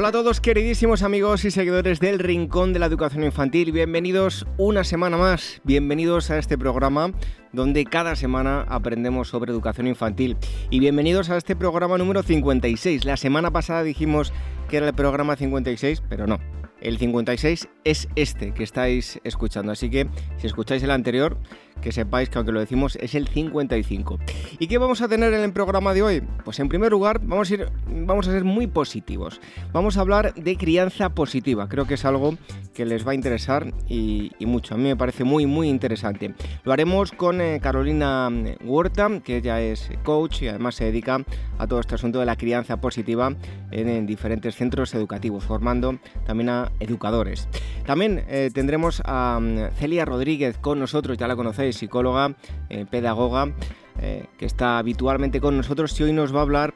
Hola a todos queridísimos amigos y seguidores del Rincón de la Educación Infantil, bienvenidos una semana más, bienvenidos a este programa donde cada semana aprendemos sobre educación infantil. Y bienvenidos a este programa número 56. La semana pasada dijimos que era el programa 56, pero no. El 56 es este que estáis escuchando, así que si escucháis el anterior, que sepáis que aunque lo decimos es el 55. ¿Y qué vamos a tener en el programa de hoy? Pues en primer lugar vamos a, ir, vamos a ser muy positivos. Vamos a hablar de crianza positiva. Creo que es algo que les va a interesar y, mucho. A mí me parece muy muy interesante. Lo haremos con eh, Carolina Huerta, que ella es coach y además se dedica a todo este asunto de la crianza positiva en, diferentes centros educativos, formando también a educadores. También eh, tendremos a mm, Celia Rodríguez con nosotros, ya la conocéis psicóloga, eh, pedagoga, eh, que está habitualmente con nosotros y hoy nos va a hablar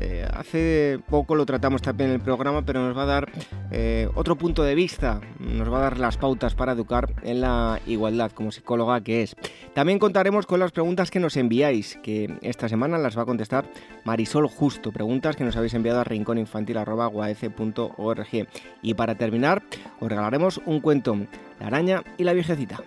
eh, hace poco lo tratamos también en el programa, pero nos va a dar otro punto de vista, nos va a dar las pautas para educar en la igualdad como psicóloga que es. También contaremos con las preguntas que nos enviáis, que esta semana las va a contestar Marisol Justo, preguntas que nos habéis enviado a rincóninfantil.org. Y para terminar, os regalaremos un cuento, La araña y la viejecita.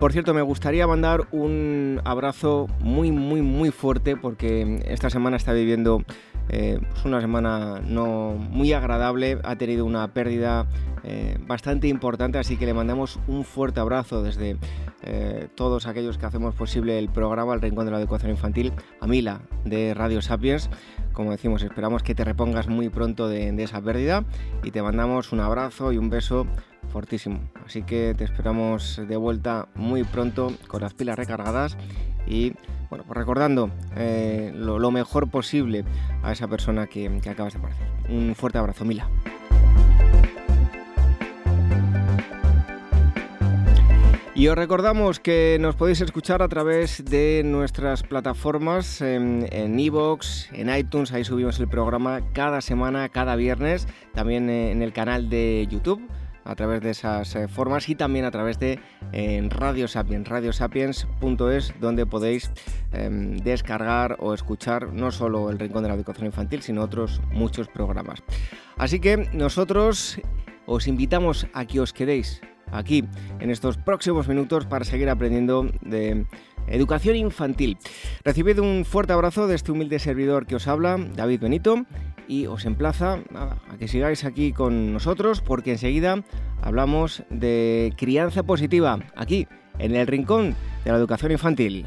Por cierto, me gustaría mandar un abrazo muy, muy, muy fuerte porque esta semana está viviendo eh, pues una semana no muy agradable, ha tenido una pérdida eh, bastante importante, así que le mandamos un fuerte abrazo desde eh, todos aquellos que hacemos posible el programa El Rincón de la Educación Infantil, a Mila de Radio Sapiens. Como decimos, esperamos que te repongas muy pronto de esa pérdida y te mandamos un abrazo y un beso fortísimo. Así que te esperamos de vuelta muy pronto con las pilas recargadas y bueno, pues recordando eh, lo, mejor posible a esa persona que, acabas de aparecer. Un fuerte abrazo, Mila. Y os recordamos que nos podéis escuchar a través de nuestras plataformas en Evox, en, iTunes, ahí subimos el programa cada semana, cada viernes, también en el canal de YouTube a través de esas eh, formas y también a través de Radio Sapiens, radiosapiens.es, donde podéis em, descargar o escuchar no solo el Rincón de la Educación Infantil, sino otros muchos programas. Así que nosotros os invitamos a que os quedéis aquí en estos próximos minutos para seguir aprendiendo de educación infantil. Recibid un fuerte abrazo de este humilde servidor que os habla, David Benito, y os emplaza a que sigáis aquí con nosotros porque enseguida hablamos de crianza positiva aquí en el rincón de la educación infantil.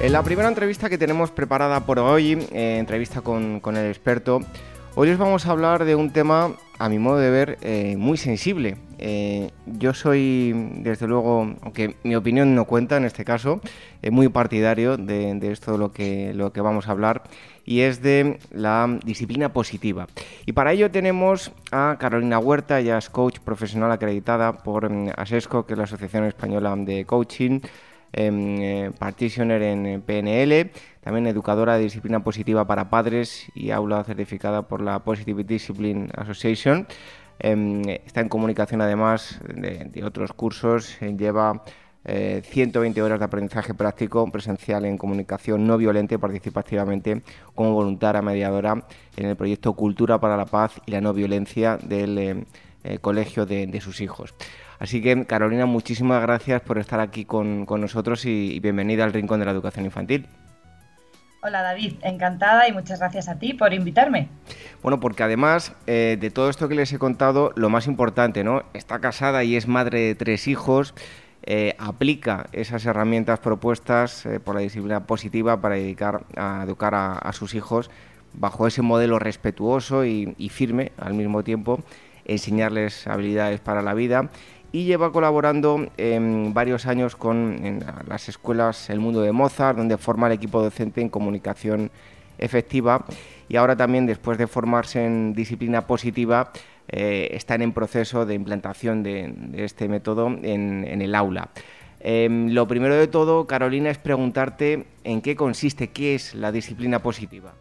En la primera entrevista que tenemos preparada por hoy, eh, entrevista con, el experto, Hoy os vamos a hablar de un tema, a mi modo de ver, eh, muy sensible. Eh, yo soy, desde luego, aunque mi opinión no cuenta en este caso, muy partidario de, esto de lo que, lo que vamos a hablar y es de la disciplina positiva. Y para ello tenemos a Carolina Huerta, ya es coach profesional acreditada por mm, ASESCO, que es la Asociación Española de Coaching, eh, partitioner en PNL, también educadora de disciplina positiva para padres y aula certificada por la Positive Discipline Association. Em, está en comunicación además de, otros cursos, eh, lleva 120 eh, horas de aprendizaje práctico presencial en comunicación no violenta y participa activamente como voluntaria mediadora en el proyecto Cultura para la Paz y la No Violencia del eh, colegio de, sus hijos. Así que, Carolina, muchísimas gracias por estar aquí con, nosotros y bienvenida al Rincón de la Educación Infantil. Hola David, encantada y muchas gracias a ti por invitarme. Bueno, porque además eh, de todo esto que les he contado, lo más importante, ¿no? Está casada y es madre de tres hijos, eh, aplica esas herramientas propuestas eh, por la disciplina positiva para dedicar a educar a, sus hijos bajo ese modelo respetuoso y, y firme al mismo tiempo, enseñarles habilidades para la vida y lleva colaborando en varios años con las escuelas El Mundo de Mozart, donde forma el equipo docente en comunicación efectiva y ahora también después de formarse en disciplina positiva eh, están en proceso de implantación de, este método en, el aula. Em, lo primero de todo, Carolina, es preguntarte en qué consiste, qué es la disciplina positiva.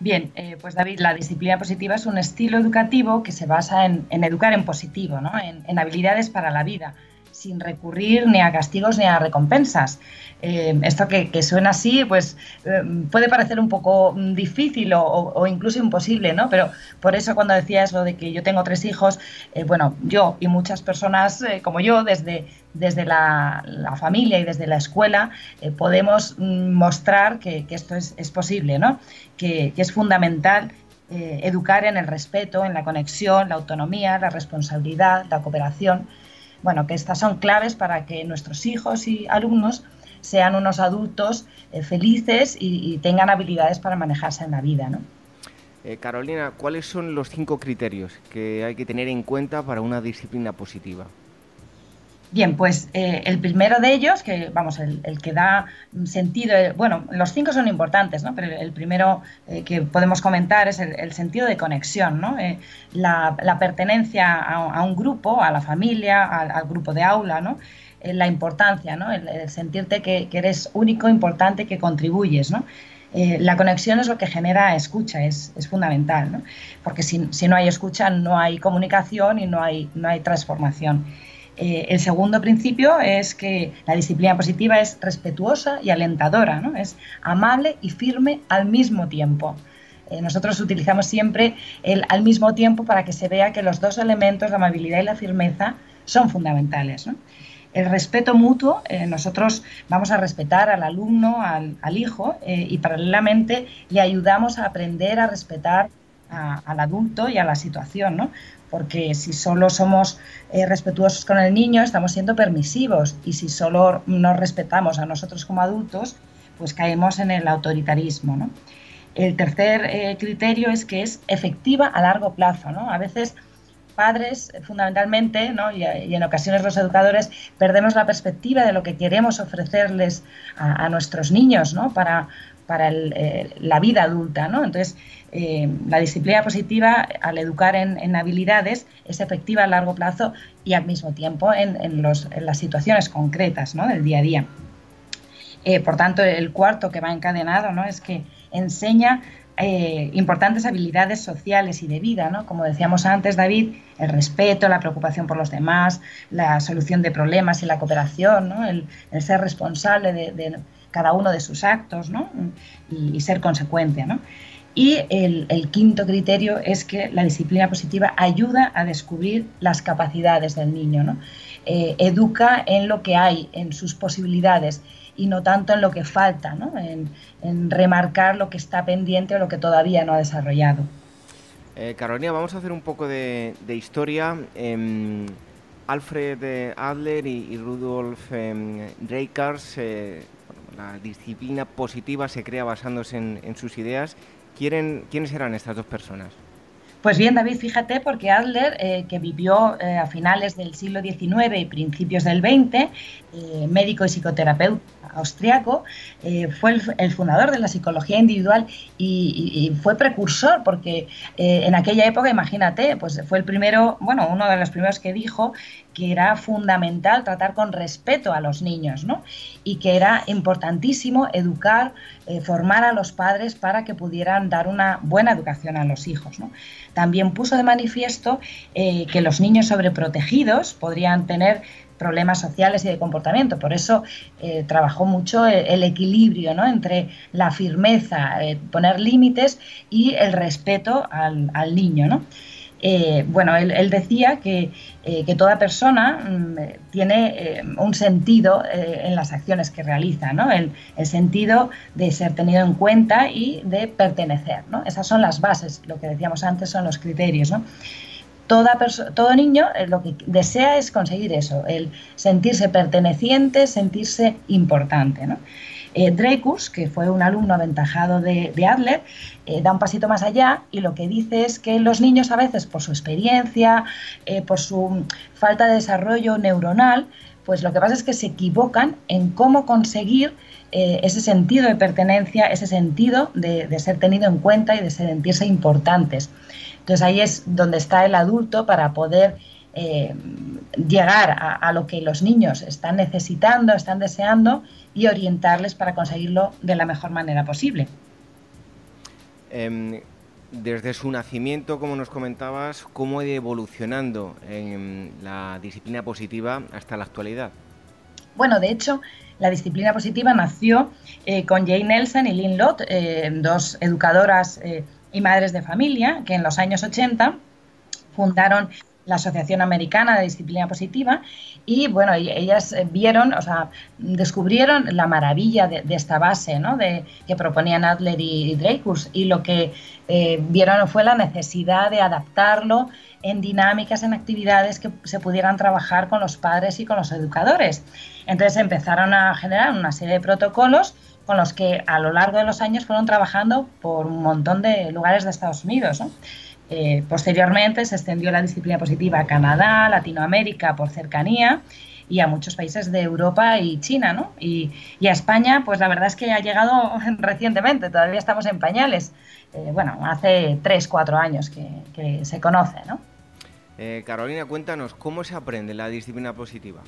Bien, eh, pues David, la disciplina positiva es un estilo educativo que se basa en, educar en positivo, ¿no? en, habilidades para la vida, sin recurrir ni a castigos ni a recompensas. Eh, esto que, suena así, pues eh, puede parecer un poco mm, difícil o, incluso imposible, ¿no? Pero por eso cuando decías lo de que yo tengo tres hijos, eh, bueno, yo y muchas personas como yo, desde, desde la, familia y desde la escuela, podemos mm, mostrar que, esto es, posible, ¿no? Que, que es fundamental educar en el respeto, en la conexión, la autonomía, la responsabilidad, la cooperación. Bueno, que estas son claves para que nuestros hijos y alumnos sean unos adultos eh, felices y, tengan habilidades para manejarse en la vida. ¿no? Eh, Carolina, ¿cuáles son los cinco criterios que hay que tener en cuenta para una disciplina positiva? Bien, pues eh, el primero de ellos, que vamos, el, que da sentido, bueno, los cinco son importantes, ¿no? Pero el primero que podemos comentar es el, sentido de conexión, ¿no? La, pertenencia a, un grupo, a la familia, al, al grupo de aula, ¿no? la importancia, ¿no? el, sentirte que, eres único, importante, que contribuyes. ¿no? Eh, la conexión es lo que genera escucha, es, fundamental, ¿no? porque si, no hay escucha no hay comunicación y no hay, no hay transformación. Eh, el segundo principio es que la disciplina positiva es respetuosa y alentadora, ¿no? es amable y firme al mismo tiempo. Eh, nosotros utilizamos siempre el al mismo tiempo para que se vea que los dos elementos, la amabilidad y la firmeza, son fundamentales. el respeto mutuo, eh, nosotros vamos a respetar al alumno, al, hijo, y paralelamente le ayudamos a aprender a respetar al adulto y a la situación, ¿no? Porque si solo somos eh, respetuosos con el niño, estamos siendo permisivos, y si solo nos respetamos a nosotros como adultos, pues caemos en el autoritarismo, ¿no? El tercer criterio es que es efectiva a largo plazo, ¿no? A veces padres, fundamentalmente, ¿no? y, en ocasiones los educadores, perdemos la perspectiva de lo que queremos ofrecerles a, nuestros niños ¿no? para, para eh, la vida adulta. ¿no? Entonces, eh, la disciplina positiva, al educar en, habilidades, es efectiva a largo plazo y al mismo tiempo en, las situaciones concretas ¿no? del día a día. Eh, por tanto, el cuarto que va encadenado ¿no? es que enseña eh, importantes habilidades sociales y de vida. Como decíamos antes, David, el respeto, la preocupación por los demás, la solución de problemas y la cooperación, el, ser responsable de, cada uno de sus actos ¿no? y, ser consecuente. ¿no? Y el, quinto criterio es que la disciplina positiva ayuda a descubrir las capacidades del niño, ¿no? Eh, educa en lo que hay, en sus posibilidades y no tanto en lo que falta, en, remarcar lo que está pendiente o lo que todavía no ha desarrollado. Eh, Carolina, vamos a hacer un poco de, historia. Em, Alfred Adler y, Rudolf eh, la disciplina positiva se crea basándose en, sus ideas ¿quiénes eran estas dos personas? Pues bien, David, fíjate, porque Adler, eh, que vivió eh, a finales del siglo XIX y principios del XX, eh, médico y psicoterapeuta austriaco, fue el, fundador de la psicología individual y, fue precursor, porque en aquella época, imagínate, pues fue el primero, bueno, uno de los primeros que dijo que era fundamental tratar con respeto a los niños, ¿no? Y que era importantísimo educar, formar a los padres para que pudieran dar una buena educación a los hijos, ¿no? También puso de manifiesto eh, que los niños sobreprotegidos podrían tener problemas sociales y de comportamiento. Por eso eh, trabajó mucho el, equilibrio entre la firmeza, eh, poner límites y el respeto al, niño. ¿no? Eh, bueno, él, decía que, que, toda persona mm, tiene un sentido en las acciones que realiza, ¿no? El, sentido de ser tenido en cuenta y de pertenecer, ¿no? Esas son las bases, lo que decíamos antes son los criterios, ¿no? Toda todo niño lo que desea es conseguir eso, el sentirse perteneciente, sentirse importante, ¿no? Eh, que fue un alumno aventajado de, Adler, eh, da un pasito más allá y lo que dice es que los niños a veces por su experiencia, eh, por su falta de desarrollo neuronal, pues lo que pasa es que se equivocan en cómo conseguir eh, ese sentido de pertenencia, ese sentido de, ser tenido en cuenta y de sentirse importantes. Entonces ahí es donde está el adulto para poder llegar a, lo que los niños están necesitando, están deseando y orientarles para conseguirlo de la mejor manera posible. Em, desde su nacimiento, como nos comentabas, ¿cómo ha ido evolucionando en la disciplina positiva hasta la actualidad? Bueno, de hecho, la disciplina positiva nació eh, con Jane Nelson y Lynn Lott, eh, dos educadoras eh, y madres de familia, que en los años 80 fundaron la Asociación Americana de Disciplina Positiva y bueno, ellas eh, vieron, o sea, descubrieron la maravilla de, esta base ¿no? de, que proponían Adler y Dreyfus y lo que eh, vieron fue la necesidad de adaptarlo en dinámicas, en actividades que se pudieran trabajar con los padres y con los educadores. Entonces empezaron a generar una serie de protocolos con los que a lo largo de los años fueron trabajando por un montón de lugares de Estados Unidos. Eh, posteriormente se extendió la disciplina positiva a Canadá, Latinoamérica por cercanía y a muchos países de Europa y China, ¿no? Y, a España, pues la verdad es que ha llegado recientemente, todavía estamos en pañales. Eh, bueno, hace tres, cuatro años que, se conoce, ¿no? Eh, Carolina, cuéntanos, ¿cómo se aprende la disciplina positiva?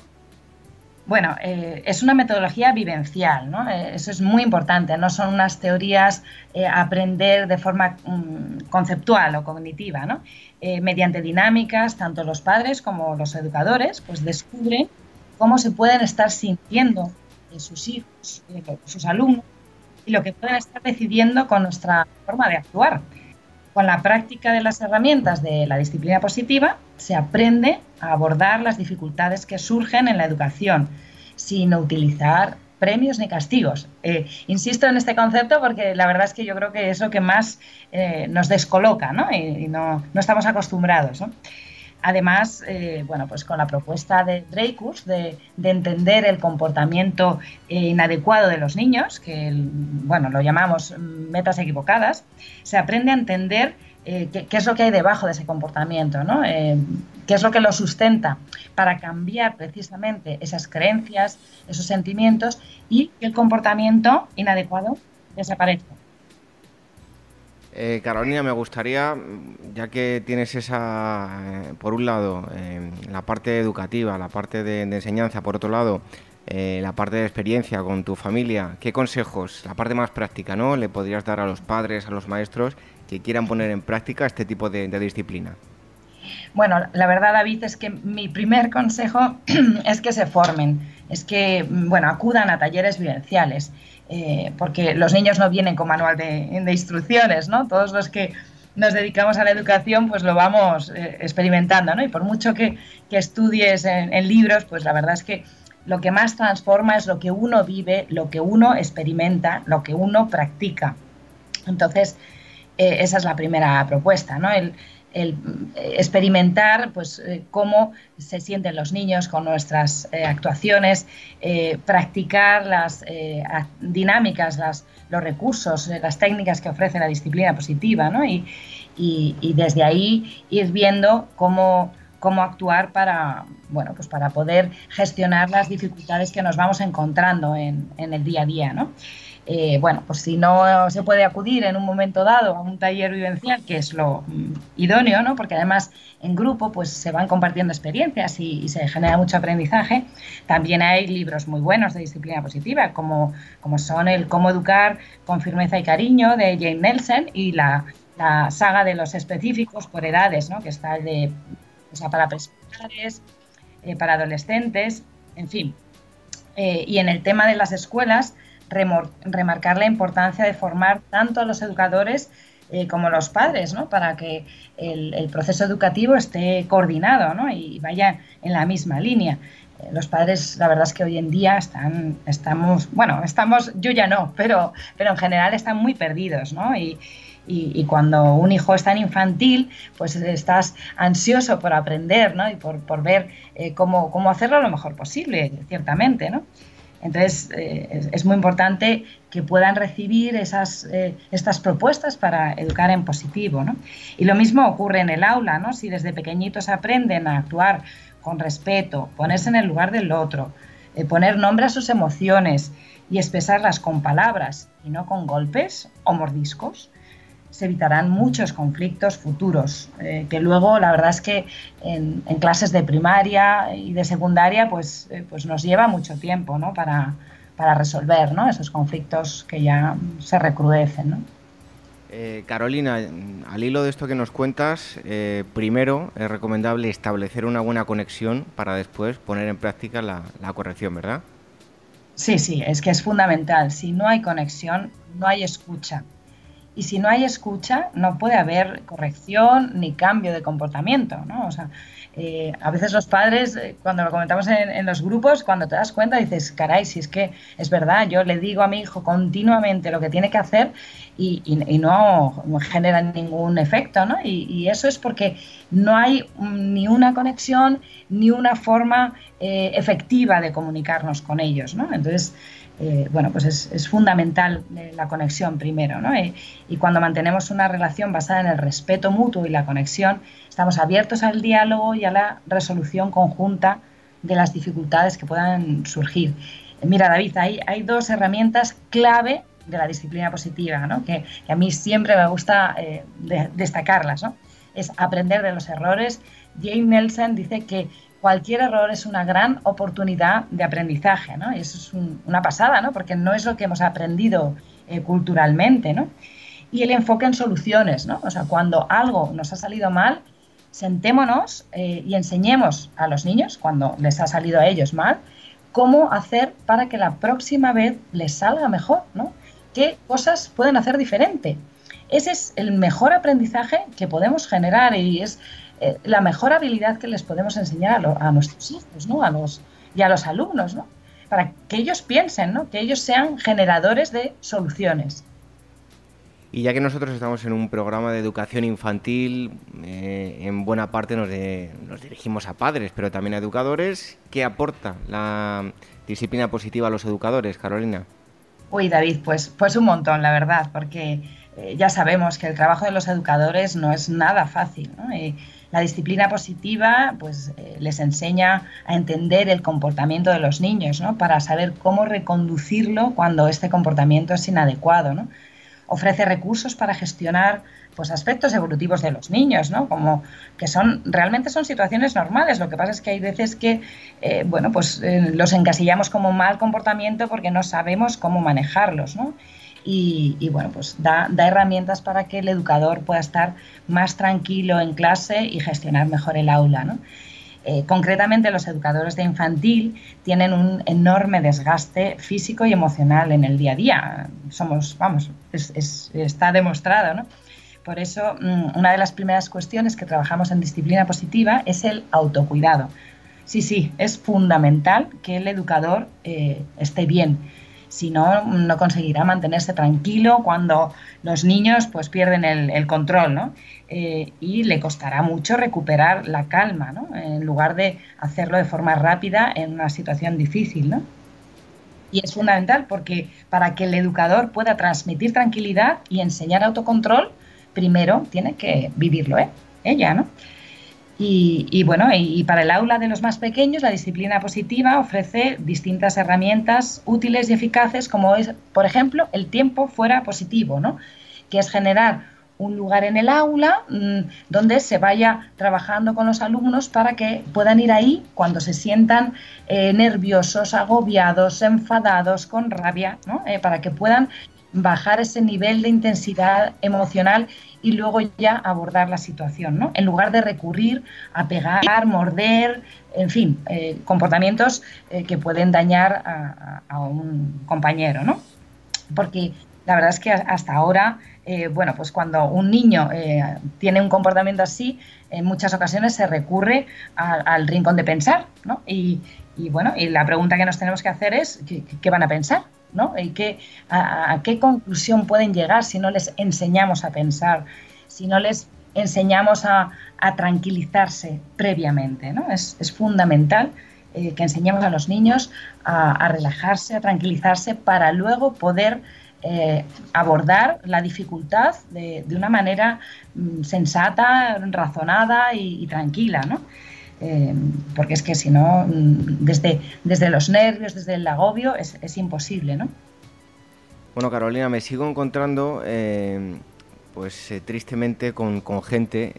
Bueno, eh, es una metodología vivencial, ¿no? Eh, eso es muy importante, no son unas teorías eh, aprender de forma mm, conceptual o cognitiva, ¿no? mediante dinámicas, tanto los padres como los educadores, pues descubren cómo se pueden estar sintiendo sus hijos, sus alumnos, y lo que pueden estar decidiendo con nuestra forma de actuar. Con la práctica de las herramientas de la disciplina positiva se aprende a abordar las dificultades que surgen en la educación sin utilizar premios ni castigos. Eh, insisto en este concepto porque la verdad es que yo creo que es lo que más eh, nos descoloca ¿no? y, no, estamos acostumbrados. Además, eh, bueno, pues con la propuesta de Dreykus de, entender el comportamiento inadecuado de los niños, que bueno, lo llamamos metas equivocadas, se aprende a entender eh, qué, es lo que hay debajo de ese comportamiento, ¿no? Eh, qué es lo que lo sustenta para cambiar precisamente esas creencias, esos sentimientos y que el comportamiento inadecuado desaparezca. Eh, Carolina, me gustaría, ya que tienes esa, eh, por un lado, eh, la parte educativa, la parte de, enseñanza, por otro lado, la parte de experiencia con tu familia, ¿qué consejos, la parte más práctica, ¿no? le podrías dar a los padres, a los maestros que quieran poner en práctica este tipo de, de disciplina? Bueno, la verdad, David, es que mi primer consejo es que se formen, es que, bueno, acudan a talleres vivenciales. Eh, porque los niños no vienen con manual de, instrucciones, ¿no? Todos los que nos dedicamos a la educación, pues lo vamos eh, experimentando, ¿no? Y por mucho que, estudies en, libros, pues la verdad es que lo que más transforma es lo que uno vive, lo que uno experimenta, lo que uno practica. Entonces, eh, esa es la primera propuesta, ¿no? El eh, experimentar pues, eh, cómo se sienten los niños con nuestras eh, actuaciones, practicar las dinámicas, los recursos, las técnicas que ofrece la disciplina positiva ¿no? y, y, desde ahí ir viendo cómo, cómo actuar para, bueno, pues para poder gestionar las dificultades que nos vamos encontrando en, en el día a día. ¿no? Eh, bueno, pues si no se puede acudir en un momento dado a un taller vivencial, que es lo mm, idóneo, ¿no? Porque además en grupo pues se van compartiendo experiencias y, se genera mucho aprendizaje. También hay libros muy buenos de disciplina positiva, como, como son el Cómo educar con firmeza y cariño de Jane Nelson y la, saga de los específicos por edades, ¿no? Que está de, o sea, para preescolares, eh, para adolescentes, en fin. Eh, y en el tema de las escuelas, remarcar la importancia de formar tanto a los educadores eh, como los padres, ¿no? para que el, proceso educativo esté coordinado ¿no? y vaya en la misma línea. Eh, los padres, la verdad es que hoy en día están, estamos, bueno, estamos, yo ya no, pero, pero en general están muy perdidos, ¿no? Y, y, cuando un hijo está en infantil, pues estás ansioso por aprender, ¿no? Y por, por ver eh, cómo, cómo hacerlo lo mejor posible, ciertamente, ¿no? Entonces, eh, es, muy importante que puedan recibir esas, eh, estas propuestas para educar en positivo. ¿no? Y lo mismo ocurre en el aula, ¿no? si desde pequeñitos aprenden a actuar con respeto, ponerse en el lugar del otro, eh, poner nombre a sus emociones y expresarlas con palabras y no con golpes o mordiscos, se evitarán muchos conflictos futuros, eh, que luego la verdad es que en, clases de primaria y de secundaria pues, eh, pues nos lleva mucho tiempo ¿no? para, para resolver ¿no? esos conflictos que ya se recrudecen. ¿no? Eh, Carolina, al hilo de esto que nos cuentas, primero es recomendable establecer una buena conexión para después poner en práctica la, la corrección, ¿verdad? Sí, sí, es que es fundamental. Si no hay conexión, no hay escucha. Y si no hay escucha, no puede haber corrección ni cambio de comportamiento, ¿no? O sea, eh, a veces los padres, eh, cuando lo comentamos en, los grupos, cuando te das cuenta dices, caray, si es que es verdad, yo le digo a mi hijo continuamente lo que tiene que hacer y, no genera ningún efecto, ¿no? Y, eso es porque no hay ni una conexión ni una forma eh, efectiva de comunicarnos con ellos, ¿no? Entonces, eh, bueno, pues es, fundamental eh, la conexión primero, ¿no? Eh, y cuando mantenemos una relación basada en el respeto mutuo y la conexión, estamos abiertos al diálogo y a la resolución conjunta de las dificultades que puedan surgir. mira, David, hay, dos herramientas clave de la disciplina positiva, ¿no? que, a mí siempre me gusta destacarlas. ¿no? Es aprender de los errores. Jane Nelson dice que cualquier error es una gran oportunidad de aprendizaje, ¿no? Y eso es una pasada, ¿no? Porque no es lo que hemos aprendido eh, culturalmente, ¿no? Y el enfoque en soluciones, ¿no? O sea, cuando algo nos ha salido mal, sentémonos eh, y enseñemos a los niños, cuando les ha salido a ellos mal, cómo hacer para que la próxima vez les salga mejor, ¿no? ¿Qué cosas pueden hacer diferente? Ese es el mejor aprendizaje que podemos generar y es eh, la mejor habilidad que les podemos enseñar a, nuestros hijos ¿no? a los, y a los alumnos, ¿no? para que ellos piensen, ¿no? que ellos sean generadores de soluciones. Y ya que nosotros estamos en un programa de educación infantil, eh, en buena parte nos, nos, dirigimos a padres, pero también a educadores. ¿Qué aporta la disciplina positiva a los educadores, Carolina? Uy, David, pues, pues un montón, la verdad, porque eh, ya sabemos que el trabajo de los educadores no es nada fácil. ¿no? La disciplina positiva pues, eh, les enseña a entender el comportamiento de los niños, ¿no? para saber cómo reconducirlo cuando este comportamiento es inadecuado. ¿no? Ofrece recursos para gestionar pues, aspectos evolutivos de los niños, ¿no? como que son realmente son situaciones normales. Lo que pasa es que hay veces que eh, bueno, pues, eh, los encasillamos como mal comportamiento porque no sabemos cómo manejarlos. ¿no? Y, bueno, pues da, herramientas para que el educador pueda estar más tranquilo en clase y gestionar mejor el aula. Eh, concretamente, los educadores de infantil tienen un enorme desgaste físico y emocional en el día a día. Somos, vamos, está demostrado, ¿no? Por eso, mm, una de las primeras cuestiones que trabajamos en disciplina positiva es el autocuidado. Sí, sí, es fundamental que el educador eh, esté bien Si no, no conseguirá mantenerse tranquilo cuando los niños pues pierden el, control, ¿no? Eh, y le costará mucho recuperar la calma, ¿no? En lugar de hacerlo de forma rápida en una situación difícil, ¿no? Y es fundamental porque para que el educador pueda transmitir tranquilidad y enseñar autocontrol, primero tiene que vivirlo ¿eh? ella, ¿no? Y, bueno, y, para el aula de los más pequeños, la disciplina positiva ofrece distintas herramientas útiles y eficaces, como es, por ejemplo, el tiempo fuera positivo, ¿no? que es generar un lugar en el aula mm, donde se vaya trabajando con los alumnos para que puedan ir ahí cuando se sientan eh, nerviosos, agobiados, enfadados, con rabia, ¿no? Eh, para que puedan bajar ese nivel de intensidad emocional y luego ya abordar la situación, ¿no? En lugar de recurrir a pegar, morder, en fin, eh, comportamientos que pueden dañar a, un compañero, ¿no? Porque la verdad es que hasta ahora, eh, bueno, pues cuando un niño tiene un comportamiento así, en muchas ocasiones se recurre al rincón de pensar, ¿no? Y, bueno, y la pregunta que nos tenemos que hacer es, qué van a pensar? ¿no? ¿Y qué, a, qué conclusión pueden llegar si no les enseñamos a pensar, si no les enseñamos a, tranquilizarse previamente, ¿no? Es, fundamental eh, que enseñemos a los niños a, relajarse, a tranquilizarse para luego poder eh, abordar la dificultad de, una manera mm, sensata, razonada y, tranquila, ¿no? Eh, porque es que si no, mm, desde, desde los nervios, desde el agobio, es, es imposible, ¿no? Bueno, Carolina, me sigo encontrando, eh, pues tristemente, con, con gente,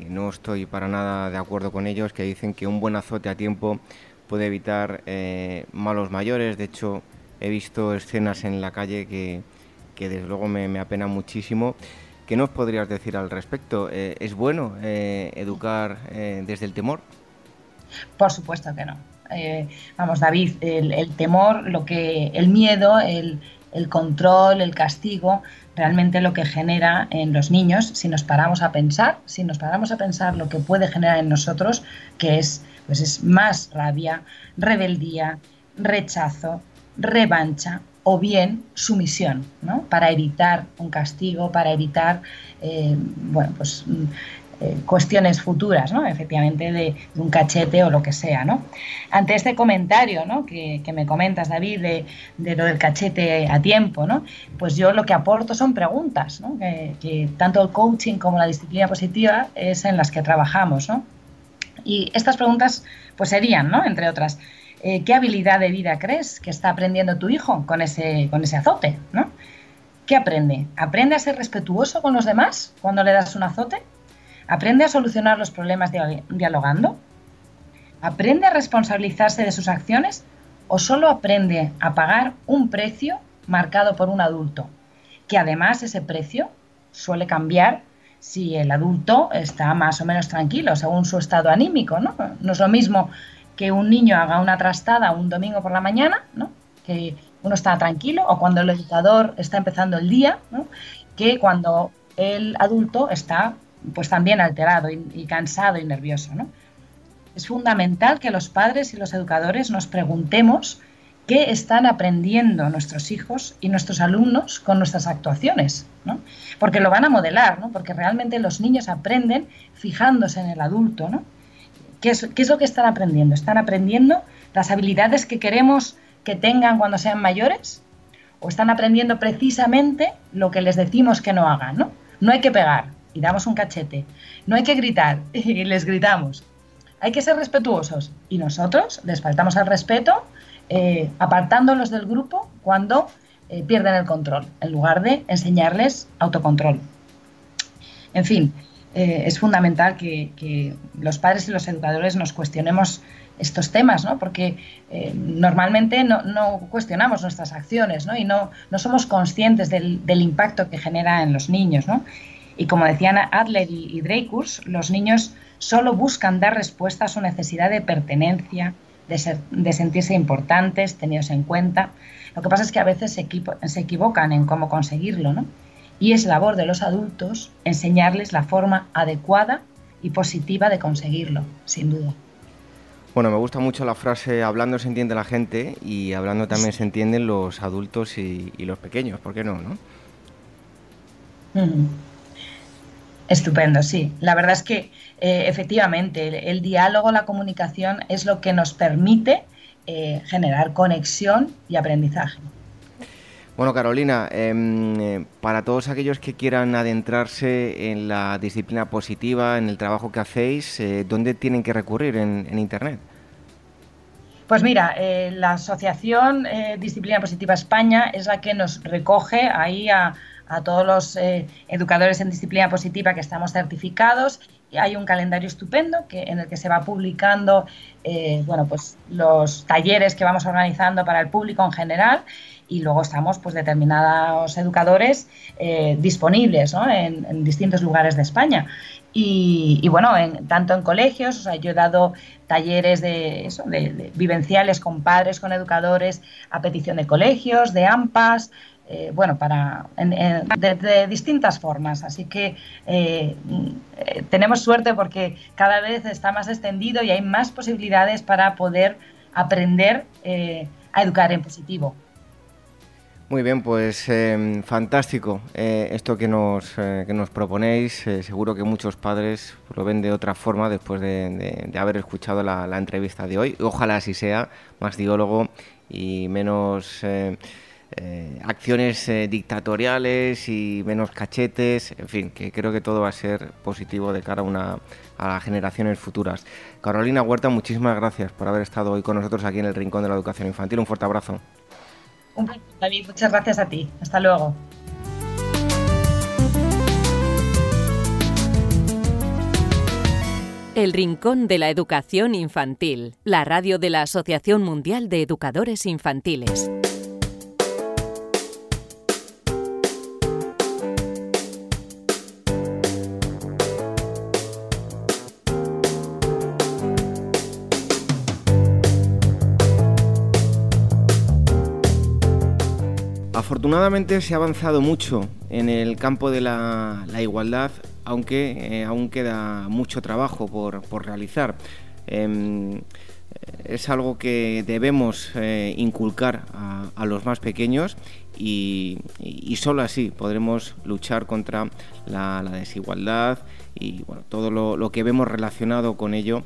y no estoy para nada de acuerdo con ellos, que dicen que un buen azote a tiempo puede evitar malos mayores. De hecho, he visto escenas en la calle que, que desde luego me, me apena muchísimo. ¿Qué nos podrías decir al respecto? Eh, ¿Es bueno eh, educar eh, desde el temor? Por supuesto que no. vamos, David, el, temor, lo que, el miedo, el, control, el castigo, realmente lo que genera en los niños, si nos paramos a pensar, si nos paramos a pensar lo que puede generar en nosotros, que es, pues es más rabia, rebeldía, rechazo, revancha, o bien sumisión, ¿no? para evitar un castigo, para evitar eh, bueno, pues, mm, eh, cuestiones futuras, ¿no? efectivamente, de, un cachete o lo que sea. ¿no? Ante este comentario ¿no? que, me comentas, David, de, lo del cachete a tiempo, ¿no? pues yo lo que aporto son preguntas, ¿no? que, tanto el coaching como la disciplina positiva es en las que trabajamos. ¿no? Y estas preguntas pues serían, ¿no? entre otras, eh, ¿qué habilidad de vida crees que está aprendiendo tu hijo con ese, con ese azote? ¿no? ¿Qué aprende? ¿Aprende a ser respetuoso con los demás cuando le das un azote? ¿Aprende a solucionar los problemas dialogando? ¿Aprende a responsabilizarse de sus acciones o solo aprende a pagar un precio marcado por un adulto? Que además ese precio suele cambiar si el adulto está más o menos tranquilo según su estado anímico. No, no es lo mismo que un niño haga una trastada un domingo por la mañana, ¿no? que uno está tranquilo, o cuando el educador está empezando el día, ¿no? que cuando el adulto está pues también alterado y, cansado y nervioso. ¿no? Es fundamental que los padres y los educadores nos preguntemos qué están aprendiendo nuestros hijos y nuestros alumnos con nuestras actuaciones, ¿no? porque lo van a modelar, ¿no? porque realmente los niños aprenden fijándose en el adulto. ¿no? ¿Qué es, lo que están aprendiendo? ¿Están aprendiendo las habilidades que queremos que tengan cuando sean mayores? ¿O están aprendiendo precisamente lo que les decimos que no hagan? No, no hay que pegar y damos un cachete. No hay que gritar y les gritamos. Hay que ser respetuosos y nosotros les faltamos al respeto eh, apartándolos del grupo cuando eh, pierden el control, en lugar de enseñarles autocontrol. En fin, eh, es fundamental que, los padres y los educadores nos cuestionemos estos temas, ¿no? porque eh, normalmente no, cuestionamos nuestras acciones ¿no? y no, no somos conscientes del, impacto que genera en los niños. ¿no? Y como decían Adler y, y los niños solo buscan dar respuesta a su necesidad de pertenencia, de, de, sentirse importantes, tenidos en cuenta. Lo que pasa es que a veces se, se equivocan en cómo conseguirlo, ¿no? Y es labor de los adultos enseñarles la forma adecuada y positiva de conseguirlo, sin duda. Bueno, me gusta mucho la frase hablando se entiende la gente y hablando también se entienden los adultos y, los pequeños, ¿por qué no? no? Estupendo, sí. La verdad es que eh, efectivamente el, diálogo, la comunicación es lo que nos permite eh, generar conexión y aprendizaje. Bueno, Carolina, em, eh, para todos aquellos que quieran adentrarse en la disciplina positiva, en el trabajo que hacéis, ¿dónde tienen que recurrir en, Internet? Pues mira, la Asociación Disciplina Positiva España es la que nos recoge ahí a, todos los eh, educadores en disciplina positiva que estamos certificados. Hay un calendario estupendo que, en el que se va publicando eh, bueno, pues los talleres que vamos organizando para el público en general y luego estamos pues determinados educadores eh, disponibles en, distintos lugares de España. Y, bueno, en, tanto en colegios, o sea, yo he dado talleres de, eso, de vivenciales con padres, con educadores, a petición de colegios, de AMPAs, eh, bueno, para de, distintas formas. Así que eh, tenemos suerte porque cada vez está más extendido y hay más posibilidades para poder aprender a educar en positivo. Muy bien, pues fantástico esto que nos, que nos proponéis. seguro que muchos padres lo ven de otra forma después de, haber escuchado la, entrevista de hoy. Ojalá así sea, más diólogo y menos eh, acciones eh, dictatoriales y menos cachetes, en fin, que creo que todo va a ser positivo de cara a, una, a las generaciones futuras. Carolina Huerta, muchísimas gracias por haber estado hoy con nosotros aquí en el Rincón de la Educación Infantil. Un fuerte abrazo. Un David. Muchas gracias a ti. Hasta luego. El Rincón de la Educación Infantil, la radio de la Asociación Mundial de Educadores Infantiles. Afortunadamente se ha avanzado mucho en el campo de la, igualdad, aunque eh, aún queda mucho trabajo por, realizar. Em, es algo que debemos eh, inculcar a, los más pequeños y, solo así podremos luchar contra la, desigualdad y todo lo, que vemos relacionado con ello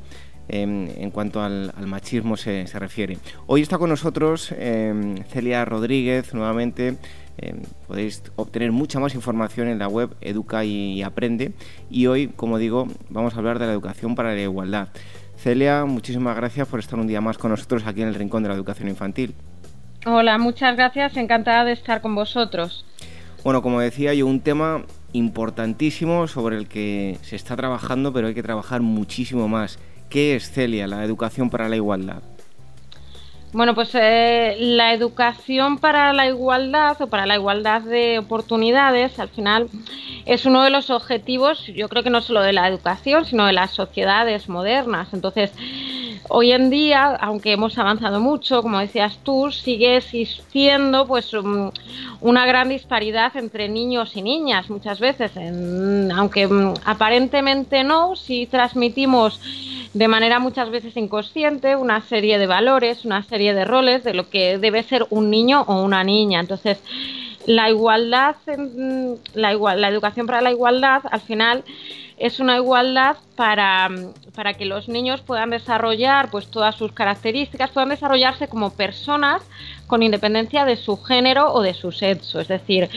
em, en cuanto al, machismo se, refiere. Hoy está con nosotros em, Celia Rodríguez nuevamente. Em, podéis obtener mucha más información en la web Educa y Aprende. Y hoy, como digo, vamos a hablar de la educación para la igualdad. Celia, muchísimas gracias por estar un día más con nosotros aquí en el Rincón de la Educación Infantil. Hola, muchas gracias, encantada de estar con vosotros. Bueno, como decía yo, un tema importantísimo sobre el que se está trabajando, pero hay que trabajar muchísimo más. ¿Qué es Celia, la educación para la igualdad? Bueno, pues eh, la educación para la igualdad o para la igualdad de oportunidades, al final, es uno de los objetivos, yo creo que no solo de la educación, sino de las sociedades modernas. Entonces, hoy en día, aunque hemos avanzado mucho, como decías tú, sigue existiendo pues um, una gran disparidad entre niños y niñas muchas veces, aunque um, aparentemente no, si transmitimos de manera muchas veces inconsciente una serie de valores, una serie de roles de lo que debe ser un niño o una niña. Entonces, la igualdad, la, igual, la educación para la igualdad, al final es una igualdad para, para, que los niños puedan desarrollar pues todas sus características, puedan desarrollarse como personas con independencia de su género o de su sexo. Es decir,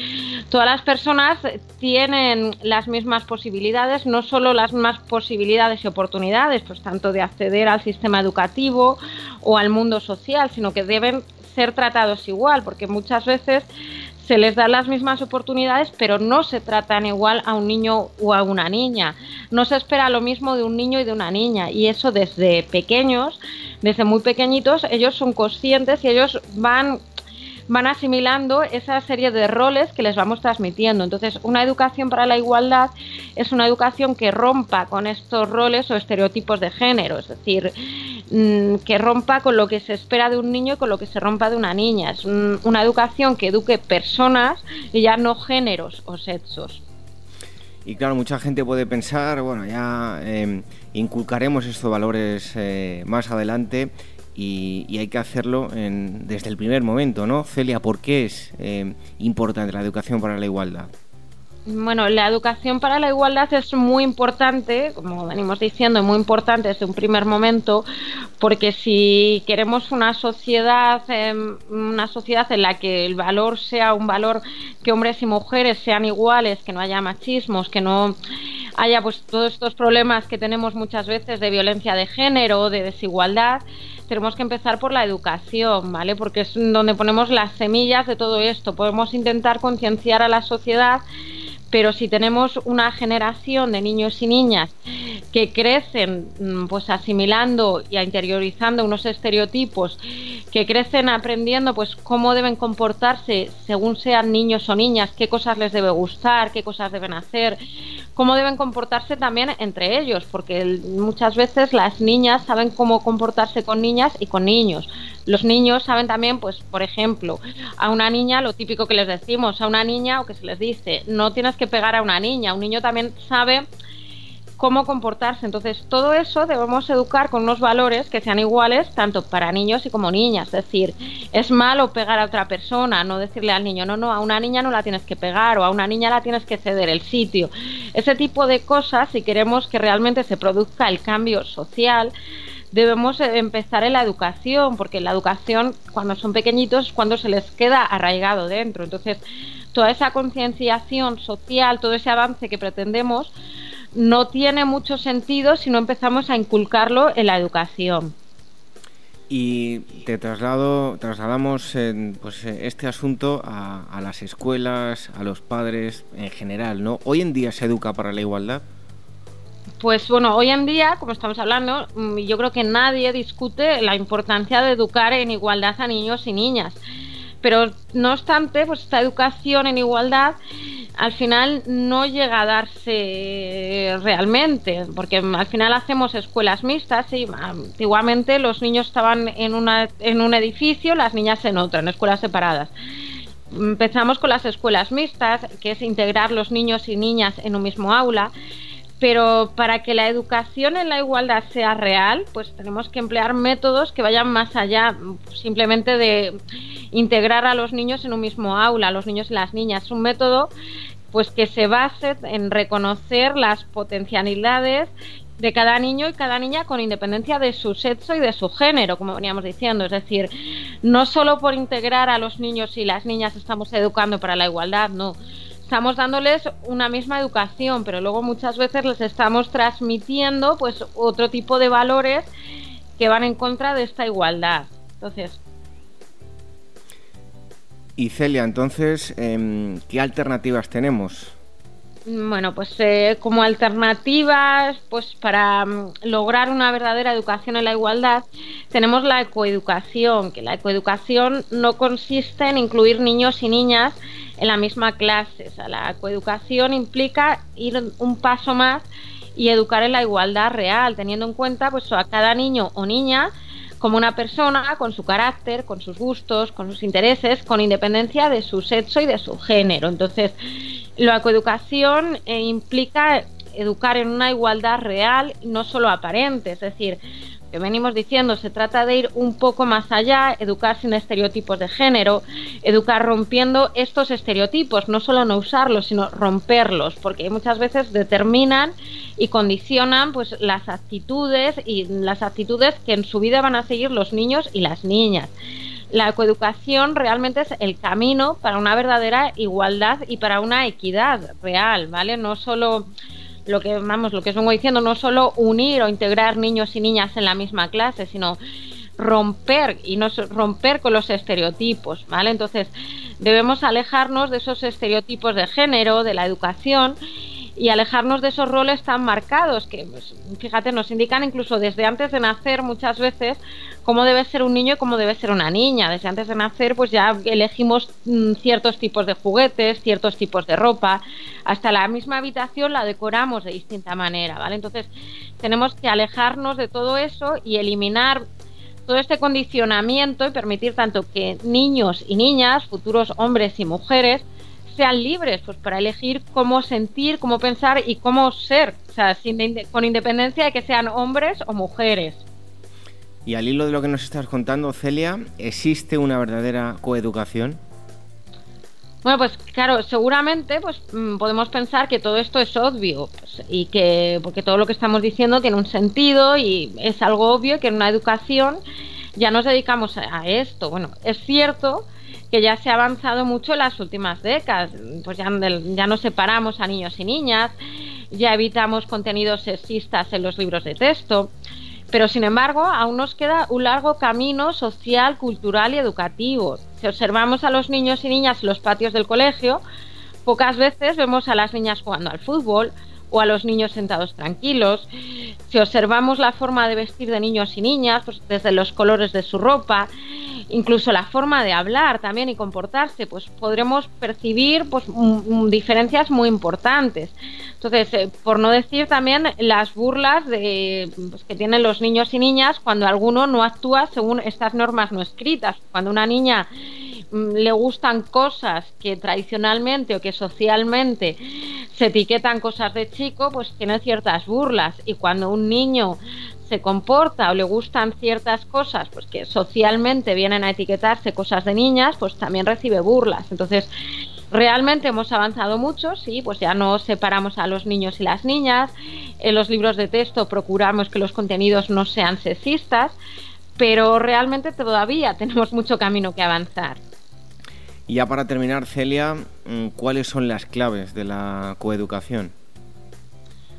todas las personas tienen las mismas posibilidades, no solo las mismas posibilidades y oportunidades, pues tanto de acceder al sistema educativo o al mundo social, sino que deben ser tratados igual, porque muchas veces se les da las mismas oportunidades, pero no se tratan igual a un niño o a una niña. No se espera lo mismo de un niño y de una niña. Y eso desde pequeños, desde muy pequeñitos, ellos son conscientes y ellos van van asimilando esa serie de roles que les vamos transmitiendo. Entonces, una educación para la igualdad es una educación que rompa con estos roles o estereotipos de género, es decir, mm, que rompa con lo que se espera de un niño y con lo que se rompa de una niña. Es una educación que eduque personas y ya no géneros o sexos. Y claro, mucha gente puede pensar, bueno, ya em, inculcaremos estos valores eh, más adelante y, hay que hacerlo desde el primer momento, ¿no? Celia, ¿por qué es em, importante la educación para la igualdad? Bueno, la educación para la igualdad es muy importante, como venimos diciendo, muy importante desde un primer momento, porque si queremos una sociedad, em, una sociedad en la que el valor sea un valor que hombres y mujeres sean iguales, que no haya machismos, que no haya pues todos estos problemas que tenemos muchas veces de violencia de género, de desigualdad, tenemos que empezar por la educación, ¿vale? Porque es donde ponemos las semillas de todo esto. Podemos intentar concienciar a la sociedad pero si tenemos una generación de niños y niñas que crecen mm, pues asimilando y interiorizando unos estereotipos, que crecen aprendiendo pues cómo deben comportarse según sean niños o niñas, qué cosas les debe gustar, qué cosas deben hacer, cómo deben comportarse también entre ellos, porque muchas veces las niñas saben cómo comportarse con niñas y con niños. Los niños saben también, pues, por ejemplo, a una niña, lo típico que les decimos, a una niña o que se les dice, no tienes que pegar a una niña, un niño también sabe cómo comportarse. Entonces, todo eso debemos educar con unos valores que sean iguales tanto para niños y como niñas. Es decir, es malo pegar a otra persona, no decirle al niño, no, no, a una niña no la tienes que pegar o a una niña la tienes que ceder el sitio. Ese tipo de cosas, si queremos que realmente se produzca el cambio social, debemos empezar en la educación, porque la educación cuando son pequeñitos es cuando se les queda arraigado dentro. Entonces, toda esa concienciación social, todo ese avance que pretendemos, no tiene mucho sentido si no empezamos a inculcarlo en la educación. Y te traslado, trasladamos pues, este asunto a, a, las escuelas, a los padres en general, ¿no? Hoy en día se educa para la igualdad. Pues bueno, hoy en día, como estamos hablando, mm, yo creo que nadie discute la importancia de educar en igualdad a niños y niñas. Pero no obstante, pues esta educación en igualdad al final no llega a darse realmente, porque al final hacemos escuelas mixtas y antiguamente los niños estaban en, una, en un edificio, las niñas en otro, en escuelas separadas. Empezamos con las escuelas mixtas, que es integrar los niños y niñas en un mismo aula pero para que la educación en la igualdad sea real, pues tenemos que emplear métodos que vayan más allá simplemente de integrar a los niños en un mismo aula, a los niños y las niñas. Es un método pues que se base en reconocer las potencialidades de cada niño y cada niña con independencia de su sexo y de su género, como veníamos diciendo. Es decir, no solo por integrar a los niños y las niñas estamos educando para la igualdad, no estamos dándoles una misma educación, pero luego muchas veces les estamos transmitiendo pues otro tipo de valores que van en contra de esta igualdad. Entonces. Y Celia, entonces, em, ¿qué alternativas tenemos? Bueno, pues eh, como alternativas, pues para mm, lograr una verdadera educación en la igualdad, tenemos la ecoeducación, que la ecoeducación no consiste en incluir niños y niñas en la misma clase. O sea, la coeducación implica ir un paso más y educar en la igualdad real, teniendo en cuenta pues a cada niño o niña como una persona con su carácter, con sus gustos, con sus intereses, con independencia de su sexo y de su género. Entonces, la coeducación eh, implica educar en una igualdad real, no solo aparente, es decir, que venimos diciendo, se trata de ir un poco más allá, educar sin estereotipos de género, educar rompiendo estos estereotipos, no solo no usarlos, sino romperlos, porque muchas veces determinan y condicionan pues las actitudes y las actitudes que en su vida van a seguir los niños y las niñas. La coeducación realmente es el camino para una verdadera igualdad y para una equidad real, ¿vale? No solo lo que vamos, lo que os vengo diciendo, no solo unir o integrar niños y niñas en la misma clase, sino romper y no romper con los estereotipos, ¿vale? Entonces, debemos alejarnos de esos estereotipos de género, de la educación y alejarnos de esos roles tan marcados que, pues, fíjate, nos indican incluso desde antes de nacer muchas veces cómo debe ser un niño y cómo debe ser una niña. Desde antes de nacer, pues ya elegimos mm, ciertos tipos de juguetes, ciertos tipos de ropa, hasta la misma habitación la decoramos de distinta manera, ¿vale? Entonces, tenemos que alejarnos de todo eso y eliminar todo este condicionamiento y permitir tanto que niños y niñas, futuros hombres y mujeres, sean libres pues para elegir cómo sentir, cómo pensar y cómo ser, o sea, con independencia de que sean hombres o mujeres. Y al hilo de lo que nos estás contando, Celia, ¿existe una verdadera coeducación? Bueno, pues claro, seguramente pues mm, podemos pensar que todo esto es obvio pues, y que porque todo lo que estamos diciendo tiene un sentido y es algo obvio que en una educación ya nos dedicamos a esto. Bueno, es cierto que ya se ha avanzado mucho en las últimas décadas, pues ya, ya no separamos a niños y niñas, ya evitamos contenidos sexistas en los libros de texto. Pero sin embargo, aún nos queda un largo camino social, cultural y educativo. Si observamos a los niños y niñas en los patios del colegio, pocas veces vemos a las niñas jugando al fútbol o a los niños sentados tranquilos. Si observamos la forma de vestir de niños y niñas, pues desde los colores de su ropa, incluso la forma de hablar también y comportarse, pues podremos percibir pues, diferencias muy importantes. Entonces, eh, por no decir también las burlas de, pues, que tienen los niños y niñas cuando alguno no actúa según estas normas no escritas. Cuando una niña mm, le gustan cosas que tradicionalmente o que socialmente se etiquetan cosas de chico, pues tiene ciertas burlas. Y cuando un niño se comporta o le gustan ciertas cosas, pues que socialmente vienen a etiquetarse cosas de niñas, pues también recibe burlas. Entonces, realmente hemos avanzado mucho, sí, pues ya no separamos a los niños y las niñas. En los libros de texto procuramos que los contenidos no sean sexistas, pero realmente todavía tenemos mucho camino que avanzar. Ya para terminar, Celia, mm, ¿cuáles son las claves de la coeducación?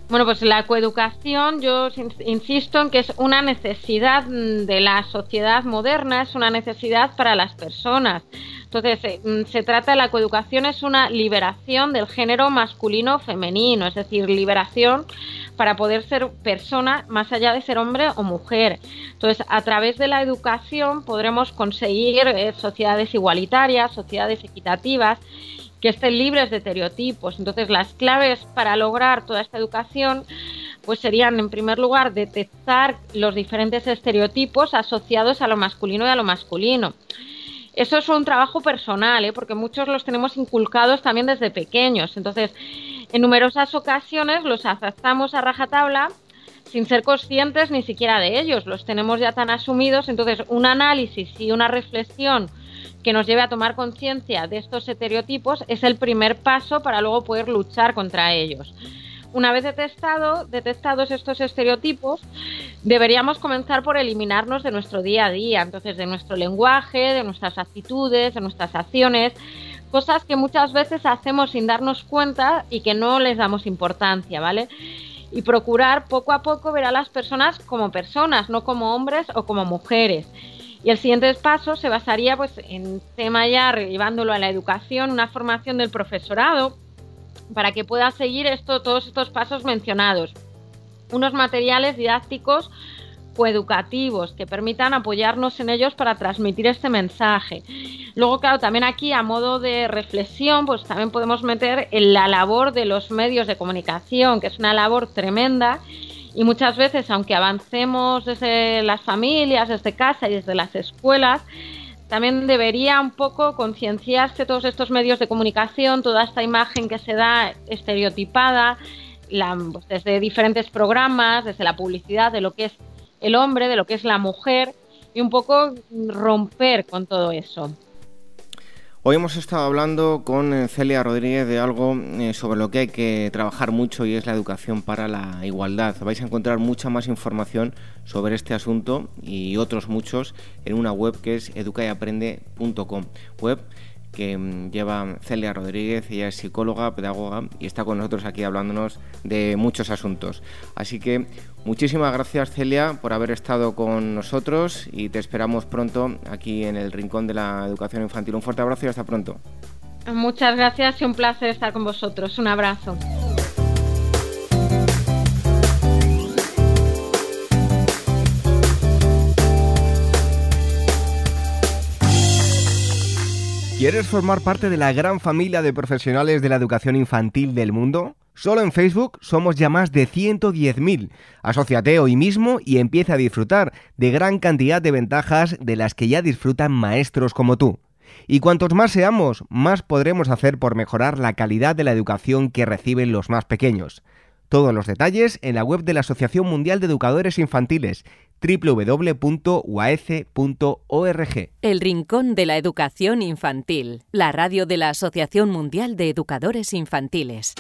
Bueno, pues la coeducación, yo insisto en que es una necesidad mm, de la sociedad moderna, es una necesidad para las personas. Entonces, eh, mm, se trata de la coeducación, es una liberación del género masculino-femenino, es decir, liberación para poder ser persona más allá de ser hombre o mujer. Entonces, a través de la educación podremos conseguir eh, sociedades igualitarias, sociedades equitativas que estén libres de estereotipos. Entonces, las claves para lograr toda esta educación pues serían, en primer lugar, detectar los diferentes estereotipos asociados a lo masculino y a lo masculino. Eso es un trabajo personal, ¿eh? porque muchos los tenemos inculcados también desde pequeños. Entonces, en numerosas ocasiones los aceptamos a rajatabla sin ser conscientes ni siquiera de ellos. Los tenemos ya tan asumidos. Entonces, un análisis y una reflexión que nos lleve a tomar conciencia de estos estereotipos es el primer paso para luego poder luchar contra ellos. Una vez detectado, detectados estos estereotipos, deberíamos comenzar por eliminarnos de nuestro día a día, entonces de nuestro lenguaje, de nuestras actitudes, de nuestras acciones, cosas que muchas veces hacemos sin darnos cuenta y que no les damos importancia, ¿vale? Y procurar poco a poco ver a las personas como personas, no como hombres o como mujeres. Y el siguiente paso se basaría pues, en tema ya llevándolo a la educación, una formación del profesorado para que pueda seguir esto, todos estos pasos mencionados. Unos materiales didácticos coeducativos que permitan apoyarnos en ellos para transmitir este mensaje. Luego, claro, también aquí a modo de reflexión, pues también podemos meter en la labor de los medios de comunicación, que es una labor tremenda y muchas veces, aunque avancemos desde las familias, desde casa y desde las escuelas, también debería un poco concienciarse todos estos medios de comunicación, toda esta imagen que se da estereotipada, pues, desde diferentes programas, desde la publicidad, de lo que es el hombre, de lo que es la mujer, y un poco romper con todo eso. Hoy hemos estado hablando con eh, Celia Rodríguez de algo eh, sobre lo que hay que trabajar mucho y es la educación para la igualdad. Vais a encontrar mucha más información sobre este asunto y otros muchos en una web que es educayaprende.com. Web que mm, lleva Celia Rodríguez, ella es psicóloga, pedagoga y está con nosotros aquí hablándonos de muchos asuntos. Así que muchísimas gracias Celia por haber estado con nosotros y te esperamos pronto aquí en el Rincón de la Educación Infantil. Un fuerte abrazo y hasta pronto. Muchas gracias y un placer estar con vosotros. Un abrazo. ¿Quieres formar parte de la gran familia de profesionales de la educación infantil del mundo? Solo en Facebook somos ya más de 110.000. Asociate hoy mismo y empieza a disfrutar de gran cantidad de ventajas de las que ya disfrutan maestros como tú. Y cuantos más seamos, más podremos hacer por mejorar la calidad de la educación que reciben los más pequeños. Todos los detalles en la web de la Asociación Mundial de Educadores Infantiles www.uaece.org. El Rincón de la Educación Infantil, la radio de la Asociación Mundial de Educadores Infantiles.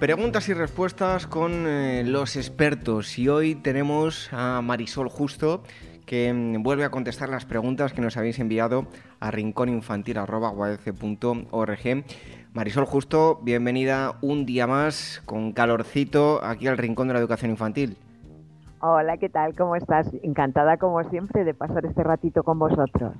Preguntas y respuestas con eh, los expertos y hoy tenemos a Marisol Justo que mm, vuelve a contestar las preguntas que nos habéis enviado a rincóninfantil.org. Marisol Justo, bienvenida un día más con calorcito aquí al Rincón de la Educación Infantil. Hola, ¿qué tal? ¿Cómo estás? Encantada como siempre de pasar este ratito con vosotros.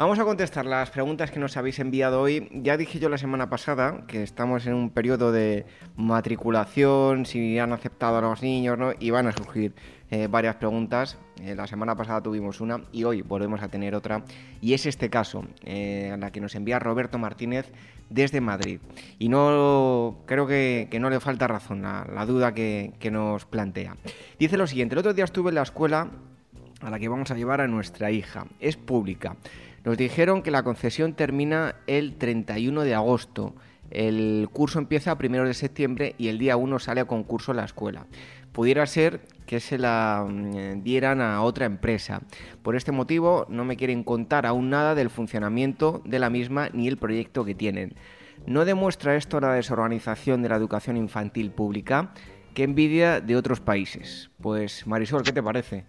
Vamos a contestar las preguntas que nos habéis enviado hoy. Ya dije yo la semana pasada que estamos en un periodo de matriculación, si han aceptado a los niños, ¿no? Y van a surgir eh, varias preguntas. Eh, la semana pasada tuvimos una y hoy volvemos a tener otra. Y es este caso, eh, la que nos envía Roberto Martínez desde Madrid. Y no creo que, no le falta razón a la duda que, que nos plantea. Dice lo siguiente, el otro día estuve en la escuela a la que vamos a llevar a nuestra hija. Es pública. Nos dijeron que la concesión termina el 31 de agosto. El curso empieza a primeros de septiembre y el día 1 sale a concurso la escuela. Pudiera ser que se la mm, dieran a otra empresa. Por este motivo no me quieren contar aún nada del funcionamiento de la misma ni el proyecto que tienen. ¿No demuestra esto la desorganización de la educación infantil pública? ¿Qué envidia de otros países? Pues Marisol, ¿qué te parece?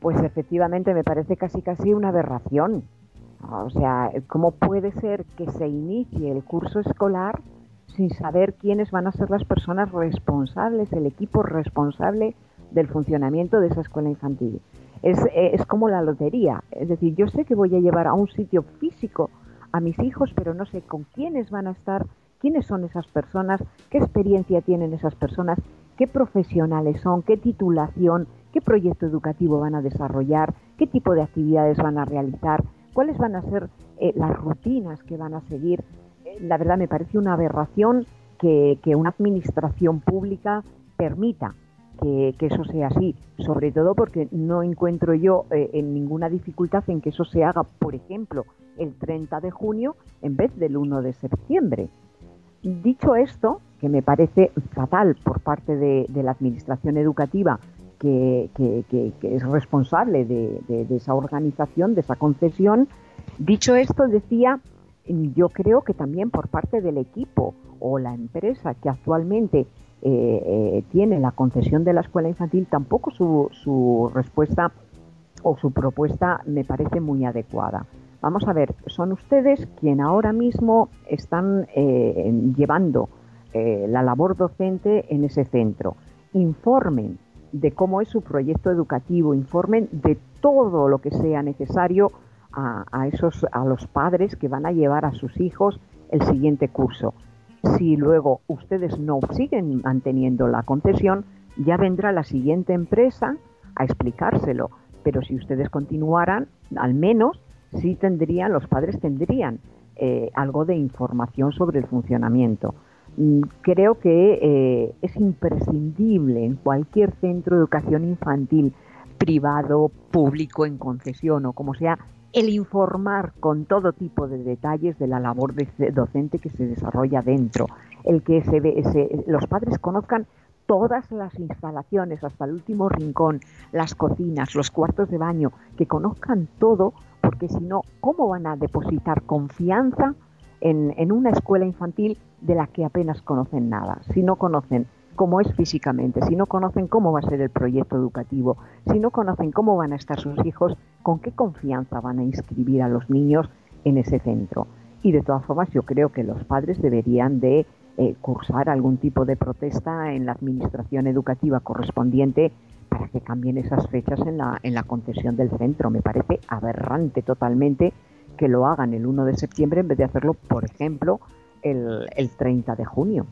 Pues efectivamente me parece casi casi una aberración. O sea, ¿cómo puede ser que se inicie el curso escolar sin saber quiénes van a ser las personas responsables, el equipo responsable del funcionamiento de esa escuela infantil? Es, es como la lotería. Es decir, yo sé que voy a llevar a un sitio físico a mis hijos, pero no sé con quiénes van a estar, quiénes son esas personas, qué experiencia tienen esas personas, qué profesionales son, qué titulación, qué proyecto educativo van a desarrollar, qué tipo de actividades van a realizar cuáles van a ser eh, las rutinas que van a seguir. Eh, la verdad me parece una aberración que, una administración pública permita que, eso sea así, sobre todo porque no encuentro yo eh, en ninguna dificultad en que eso se haga, por ejemplo, el 30 de junio en vez del 1 de septiembre. Dicho esto, que me parece fatal por parte de, la Administración Educativa que, es responsable de, esa organización, de esa concesión. Dicho esto, decía, yo creo que también por parte del equipo o la empresa que actualmente eh, eh, tiene la concesión de la escuela infantil, tampoco su, respuesta o su propuesta me parece muy adecuada. Vamos a ver, son ustedes quien ahora mismo están eh, llevando la labor docente en ese centro. Informen de cómo es su proyecto educativo, informen de todo lo que sea necesario a, esos, a los padres que van a llevar a sus hijos el siguiente curso. Si luego ustedes no siguen manteniendo la concesión, ya vendrá la siguiente empresa a explicárselo. Pero si ustedes continuaran, al menos sí tendrían, los padres tendrían eh, algo de información sobre el funcionamiento. Creo que eh, es imprescindible en cualquier centro de educación infantil, privado, público, en concesión o como sea, el informar con todo tipo de detalles de la labor docente que se desarrolla dentro, el que se, los padres conozcan todas las instalaciones, hasta el último rincón, las cocinas, los cuartos de baño, que conozcan todo, porque si no, ¿cómo van a depositar confianza en, una escuela infantil de la que apenas conocen nada. Si no conocen cómo es físicamente, si no conocen cómo va a ser el proyecto educativo, si no conocen cómo van a estar sus hijos, con qué confianza van a inscribir a los niños en ese centro. Y de todas formas, yo creo que los padres deberían de eh, cursar algún tipo de protesta en la administración educativa correspondiente para que cambien esas fechas en la, en la concesión del centro. Me parece aberrante totalmente que lo hagan el 1 de septiembre en vez de hacerlo, por ejemplo, el, el 30 de junio.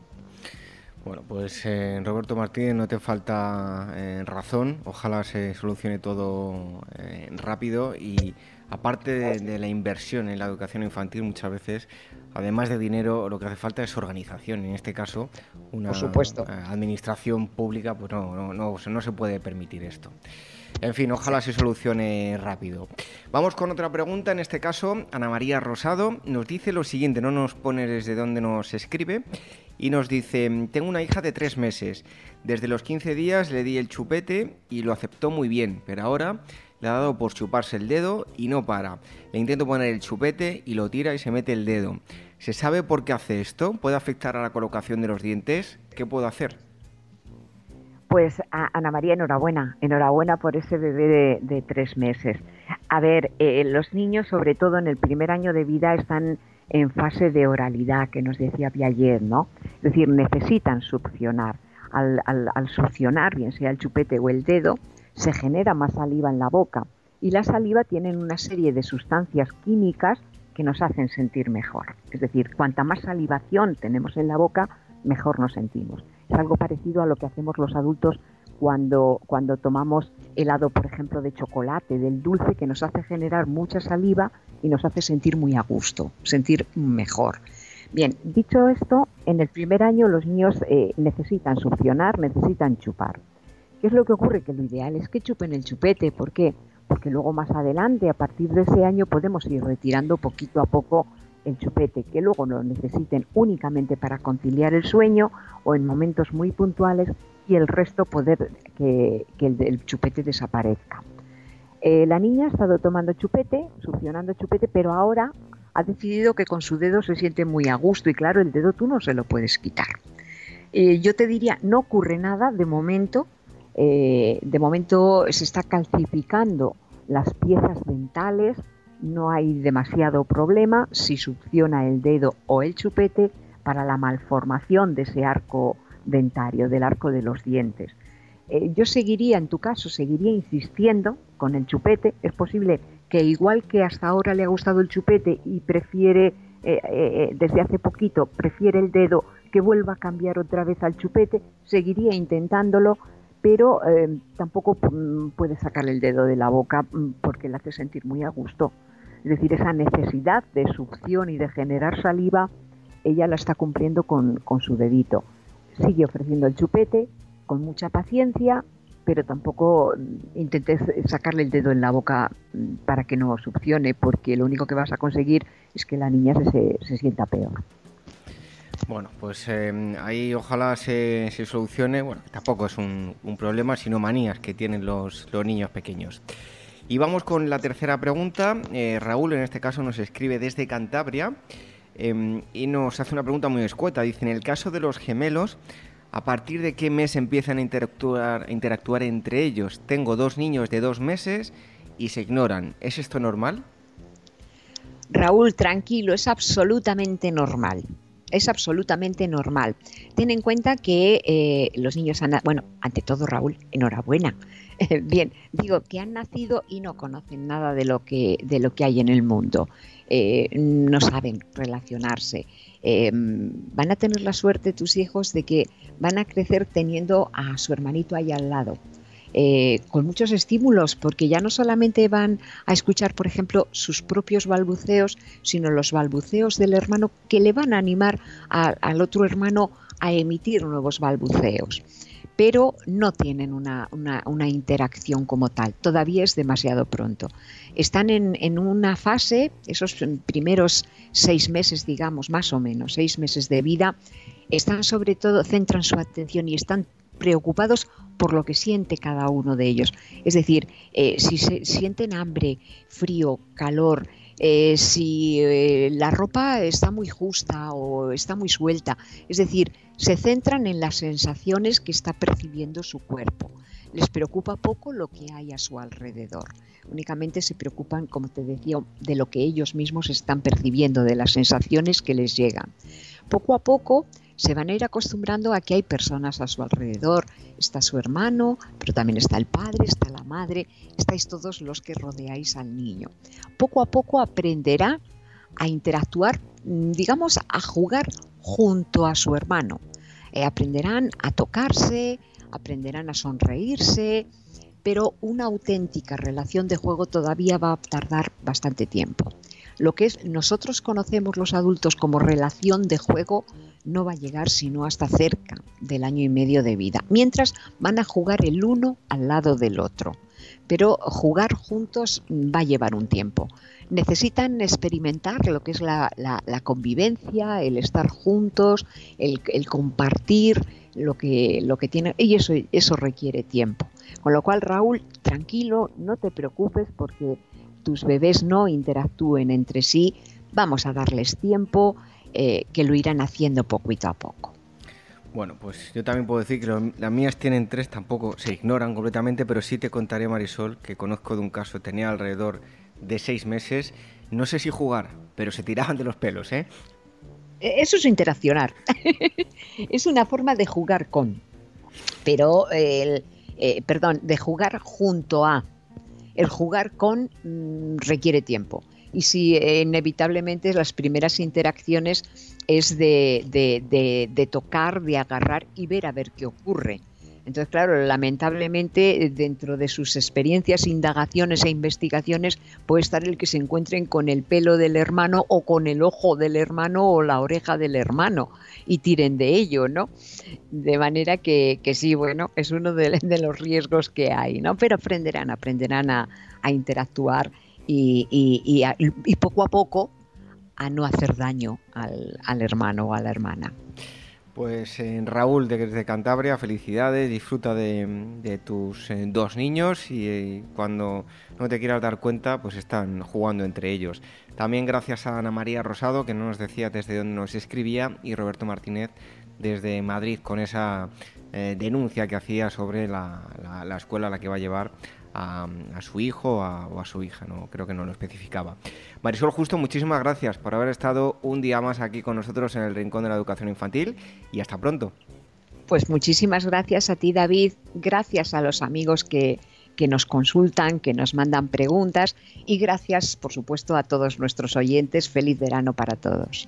Bueno, pues eh, Roberto Martínez, no te falta eh, razón. Ojalá se solucione todo eh, rápido y aparte de, la inversión en la educación infantil, muchas veces, además de dinero, lo que hace falta es organización. En este caso, una supuesto. administración pública, pues no, no, no, no se puede permitir esto. En fin, ojalá se solucione rápido. Vamos con otra pregunta. En este caso, Ana María Rosado nos dice lo siguiente, no nos pone desde dónde nos escribe, y nos dice, tengo una hija de tres meses. Desde los 15 días le di el chupete y lo aceptó muy bien, pero ahora le ha dado por chuparse el dedo y no para. Le intento poner el chupete y lo tira y se mete el dedo. ¿Se sabe por qué hace esto? ¿Puede afectar a la colocación de los dientes? ¿Qué puedo hacer? Pues Ana María, enhorabuena, enhorabuena por ese bebé de, tres meses. A ver, eh, los niños, sobre todo en el primer año de vida, están en fase de oralidad, que nos decía Piaget, ¿no? Es decir, necesitan succionar. Al, al, succionar, bien sea el chupete o el dedo, se genera más saliva en la boca. Y la saliva tiene una serie de sustancias químicas que nos hacen sentir mejor. Es decir, cuanta más salivación tenemos en la boca, mejor nos sentimos. Es algo parecido a lo que hacemos los adultos cuando, cuando tomamos helado, por ejemplo, de chocolate, del dulce, que nos hace generar mucha saliva y nos hace sentir muy a gusto, sentir mejor. Bien, dicho esto, en el primer año los niños eh, necesitan succionar, necesitan chupar. ¿Qué es lo que ocurre? Que lo ideal es que chupen el chupete. ¿Por qué? Porque luego más adelante, a partir de ese año, podemos ir retirando poquito a poco el chupete, que luego lo necesiten únicamente para conciliar el sueño o en momentos muy puntuales y el resto poder que, el, chupete desaparezca. Eh, la niña ha estado tomando chupete, succionando chupete, pero ahora ha decidido que con su dedo se siente muy a gusto y claro, el dedo tú no se lo puedes quitar. Eh, yo te diría, no ocurre nada de momento, eh, de momento se está calcificando las piezas dentales, no hay demasiado problema si succiona el dedo o el chupete para la malformación de ese arco dentario, del arco de los dientes. Eh, yo seguiría, en tu caso, seguiría insistiendo con el chupete. Es posible que igual que hasta ahora le ha gustado el chupete y prefiere, eh, eh, desde hace poquito, prefiere el dedo, que vuelva a cambiar otra vez al chupete, seguiría intentándolo, pero tampoco mm, puede sacarle el dedo de la boca mm, porque le hace sentir muy a gusto. Es decir, esa necesidad de succión y de generar saliva, ella la está cumpliendo con, su dedito. Sigue ofreciendo el chupete con mucha paciencia, pero tampoco mm, intentes sacarle el dedo en la boca mm, para que no succione, porque lo único que vas a conseguir es que la niña se, sienta peor. Bueno, pues eh, ahí ojalá se, solucione. Bueno, tampoco es un, problema, sino manías que tienen los, los niños pequeños. Y vamos con la tercera pregunta. Eh, Raúl, en este caso, nos escribe desde Cantabria em, y nos hace una pregunta muy escueta. Dice, en el caso de los gemelos, ¿a partir de qué mes empiezan a interactuar, entre ellos? Tengo dos niños de dos meses y se ignoran. ¿Es esto normal? Raúl, tranquilo, es absolutamente normal es absolutamente normal. Ten en cuenta que eh, los niños han, bueno, ante todo Raúl, enhorabuena. Bien, digo que han nacido y no conocen nada de lo que, de lo que hay en el mundo. Eh, no saben relacionarse. Eh, van a tener la suerte tus hijos de que van a crecer teniendo a su hermanito ahí al lado. Eh, con muchos estímulos, porque ya no solamente van a escuchar, por ejemplo, sus propios balbuceos, sino los balbuceos del hermano que le van a animar al otro hermano a emitir nuevos balbuceos. Pero no tienen una, interacción como tal, todavía es demasiado pronto. Están en, en una fase, esos primeros seis meses, digamos, más o menos, seis meses de vida, están sobre todo, centran su atención y están preocupados por lo que siente cada uno de ellos. Es decir, eh, si se sienten hambre, frío, calor, eh, si eh, la ropa está muy justa o está muy suelta. Es decir, se centran en las sensaciones que está percibiendo su cuerpo. Les preocupa poco lo que hay a su alrededor. Únicamente se preocupan, como te decía, de lo que ellos mismos están percibiendo, de las sensaciones que les llegan. Poco a poco se van a ir acostumbrando a que hay personas a su alrededor. Está su hermano, pero también está el padre, está la madre, estáis todos los que rodeáis al niño. Poco a poco aprenderá a interactuar, mm, digamos, a jugar junto a su hermano. Eh, aprenderán a tocarse, aprenderán a sonreírse, pero una auténtica relación de juego todavía va a tardar bastante tiempo. Lo que es nosotros conocemos los adultos como relación de juego no va a llegar sino hasta cerca del año y medio de vida, mientras van a jugar el uno al lado del otro. pero jugar juntos va a llevar un tiempo. Necesitan experimentar lo que es la, convivencia, el estar juntos, el, compartir lo que, lo que tienen, y eso, eso requiere tiempo. Con lo cual, Raúl, tranquilo, no te preocupes porque tus bebés no interactúen entre sí, vamos a darles tiempo, eh, que lo irán haciendo poquito a poco. Bueno, pues yo también puedo decir que las mías tienen tres, tampoco se ignoran completamente, pero sí te contaré, Marisol, que conozco de un caso, tenía alrededor de seis meses, no sé si jugar, pero se tiraban de los pelos, ¿eh? E, eso es interaccionar. es una forma de jugar con. Pero, el, eh, perdón, de jugar junto a. El jugar con mm, requiere tiempo. Y si eh, inevitablemente las primeras interacciones es de, de, tocar, de agarrar y ver a ver qué ocurre. Entonces, claro, lamentablemente dentro de sus experiencias, indagaciones e investigaciones puede estar el que se encuentren con el pelo del hermano o con el ojo del hermano o la oreja del hermano y tiren de ello, ¿no? De manera que, sí, bueno, es uno de, los riesgos que hay, ¿no? Pero aprenderán, aprenderán a, interactuar y poco a poco a no hacer daño al, hermano o a la hermana. Pues eh, Raúl de, Cantabria, felicidades, disfruta de, tus eh, dos niños y eh, cuando no te quieras dar cuenta, pues están jugando entre ellos. También gracias a Ana María Rosado, que no nos decía desde dónde nos escribía, y Roberto Martínez desde Madrid con esa denuncia que hacía sobre la, la, escuela a la que va a llevar a, su hijo o a su hija, no creo que no lo especificaba. Marisol Justo, muchísimas gracias por haber estado un día más aquí con nosotros en el Rincón de la Educación Infantil y hasta pronto. Pues muchísimas gracias a ti, David. Gracias a los amigos que, que nos consultan, que nos mandan preguntas y gracias, por supuesto, a todos nuestros oyentes. Feliz verano para todos.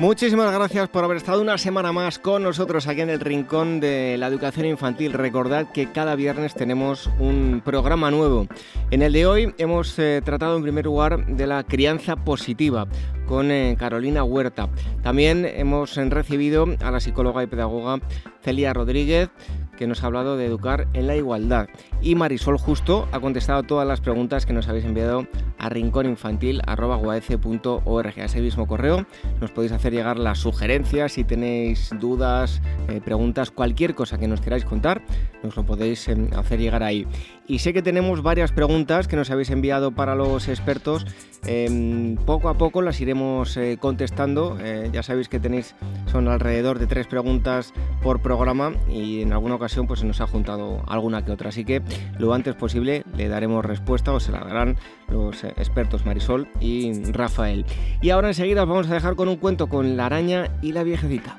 Muchísimas gracias por haber estado una semana más con nosotros aquí en el Rincón de la Educación Infantil. Recordad que cada viernes tenemos un programa nuevo. En el de hoy hemos eh, tratado en primer lugar de la crianza positiva con eh, Carolina Huerta. También hemos eh, recibido a la psicóloga y pedagoga Celia Rodríguez que nos ha hablado de educar en la igualdad. Y Marisol Justo ha contestado todas las preguntas que nos habéis enviado a rincóninfantil.org. A ese mismo correo nos podéis hacer llegar las sugerencias, si tenéis dudas, eh, preguntas, cualquier cosa que nos queráis contar, nos lo podéis em, hacer llegar ahí. Y sé que tenemos varias preguntas que nos habéis enviado para los expertos. Em, poco a poco las iremos eh, contestando. Eh, ya sabéis que tenéis, son alrededor de tres preguntas por programa y en alguna ocasión pues se nos ha juntado alguna que otra. Así que lo antes posible le daremos respuesta o se la darán los eh, expertos Marisol y Rafael. Y ahora enseguida os vamos a dejar con un cuento con la araña y la viejecita.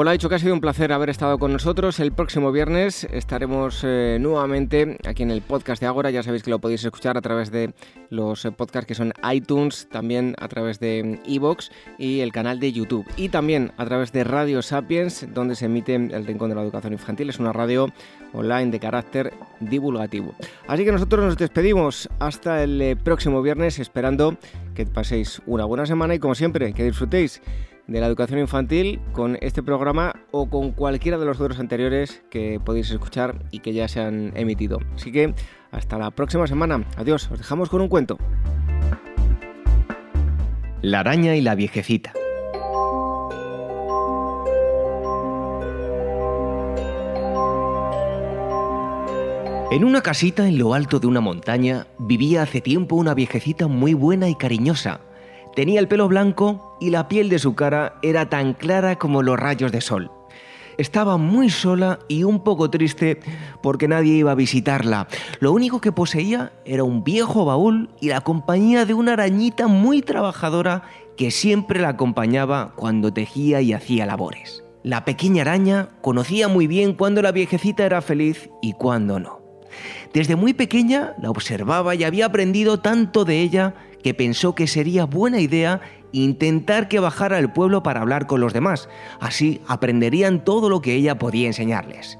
Pues lo ha dicho que ha sido un placer haber estado con nosotros. El próximo viernes estaremos eh, nuevamente aquí en el podcast de Agora. Ya sabéis que lo podéis escuchar a través de los eh, podcasts que son iTunes, también a través de Evox y el canal de YouTube. Y también a través de Radio Sapiens, donde se emite el Rincón de la Educación Infantil. Es una radio online de carácter divulgativo. Así que nosotros nos despedimos hasta el eh, próximo viernes, esperando que paséis una buena semana y como siempre, que disfrutéis de la educación infantil con este programa o con cualquiera de los otros anteriores que podéis escuchar y que ya se han emitido. Así que hasta la próxima semana. Adiós, os dejamos con un cuento. La araña y la viejecita. En una casita en lo alto de una montaña vivía hace tiempo una viejecita muy buena y cariñosa Tenía el pelo blanco y la piel de su cara era tan clara como los rayos de sol. Estaba muy sola y un poco triste porque nadie iba a visitarla. Lo único que poseía era un viejo baúl y la compañía de una arañita muy trabajadora que siempre la acompañaba cuando tejía y hacía labores. La pequeña araña conocía muy bien cuándo la viejecita era feliz y cuándo no. Desde muy pequeña la observaba y había aprendido tanto de ella que pensó que sería buena idea intentar que bajara al pueblo para hablar con los demás. Así aprenderían todo lo que ella podía enseñarles.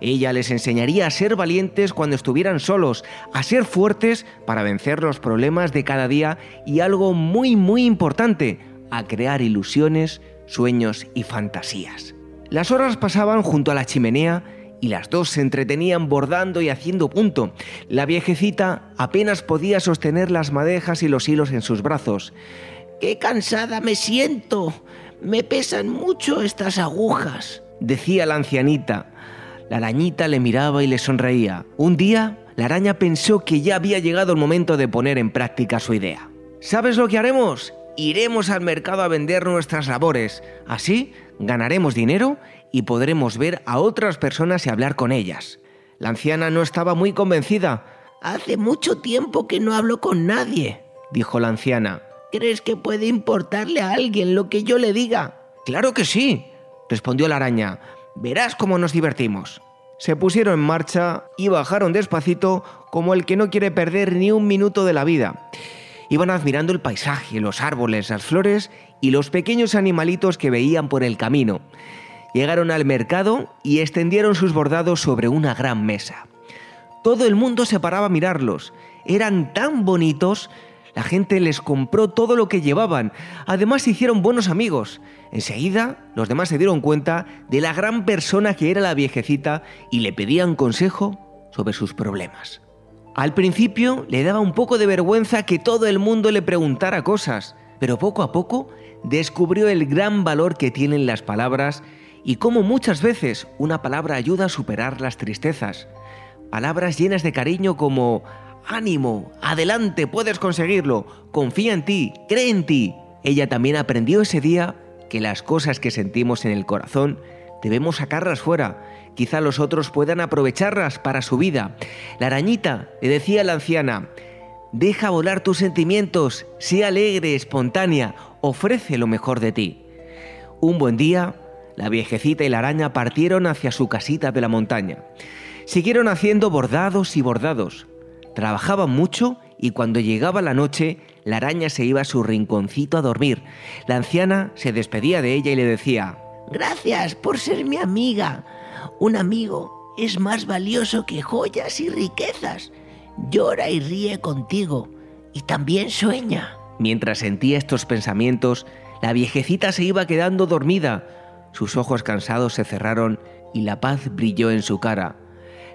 Ella les enseñaría a ser valientes cuando estuvieran solos, a ser fuertes para vencer los problemas de cada día y algo muy muy importante, a crear ilusiones, sueños y fantasías. Las horas pasaban junto a la chimenea y las dos se entretenían bordando y haciendo punto. La viejecita apenas podía sostener las madejas y los hilos en sus brazos. ¡Qué cansada me siento! Me pesan mucho estas agujas, decía la ancianita. La arañita le miraba y le sonreía. Un día, la araña pensó que ya había llegado el momento de poner en práctica su idea. ¿Sabes lo que haremos? Iremos al mercado a vender nuestras labores. Así ganaremos dinero y podremos ver a otras personas y hablar con ellas. La anciana no estaba muy convencida. Hace mucho tiempo que no hablo con nadie, dijo la anciana. ¿Crees que puede importarle a alguien lo que yo le diga? Claro que sí, respondió la araña. Verás cómo nos divertimos. Se pusieron en marcha y bajaron despacito como el que no quiere perder ni un minuto de la vida. Iban admirando el paisaje, los árboles, las flores y los pequeños animalitos que veían por el camino. Llegaron al mercado y extendieron sus bordados sobre una gran mesa. Todo el mundo se paraba a mirarlos. Eran tan bonitos. La gente les compró todo lo que llevaban. Además se hicieron buenos amigos. Enseguida los demás se dieron cuenta de la gran persona que era la viejecita y le pedían consejo sobre sus problemas. Al principio le daba un poco de vergüenza que todo el mundo le preguntara cosas, pero poco a poco descubrió el gran valor que tienen las palabras y cómo muchas veces una palabra ayuda a superar las tristezas. Palabras llenas de cariño como ánimo, adelante, puedes conseguirlo, confía en ti, cree en ti. Ella también aprendió ese día que las cosas que sentimos en el corazón debemos sacarlas fuera. Quizá los otros puedan aprovecharlas para su vida. La arañita le decía a la anciana, deja volar tus sentimientos, sea alegre, espontánea, ofrece lo mejor de ti. Un buen día, la viejecita y la araña partieron hacia su casita de la montaña. Siguieron haciendo bordados y bordados. Trabajaban mucho y cuando llegaba la noche, la araña se iba a su rinconcito a dormir. La anciana se despedía de ella y le decía, Gracias por ser mi amiga. Un amigo es más valioso que joyas y riquezas. Llora y ríe contigo y también sueña. Mientras sentía estos pensamientos, la viejecita se iba quedando dormida sus ojos cansados se cerraron y la paz brilló en su cara.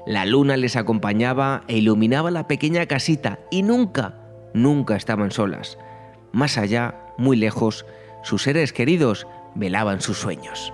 La luna les acompañaba e iluminaba la pequeña casita y nunca, nunca estaban solas. Más allá, muy lejos, sus seres queridos velaban sus sueños.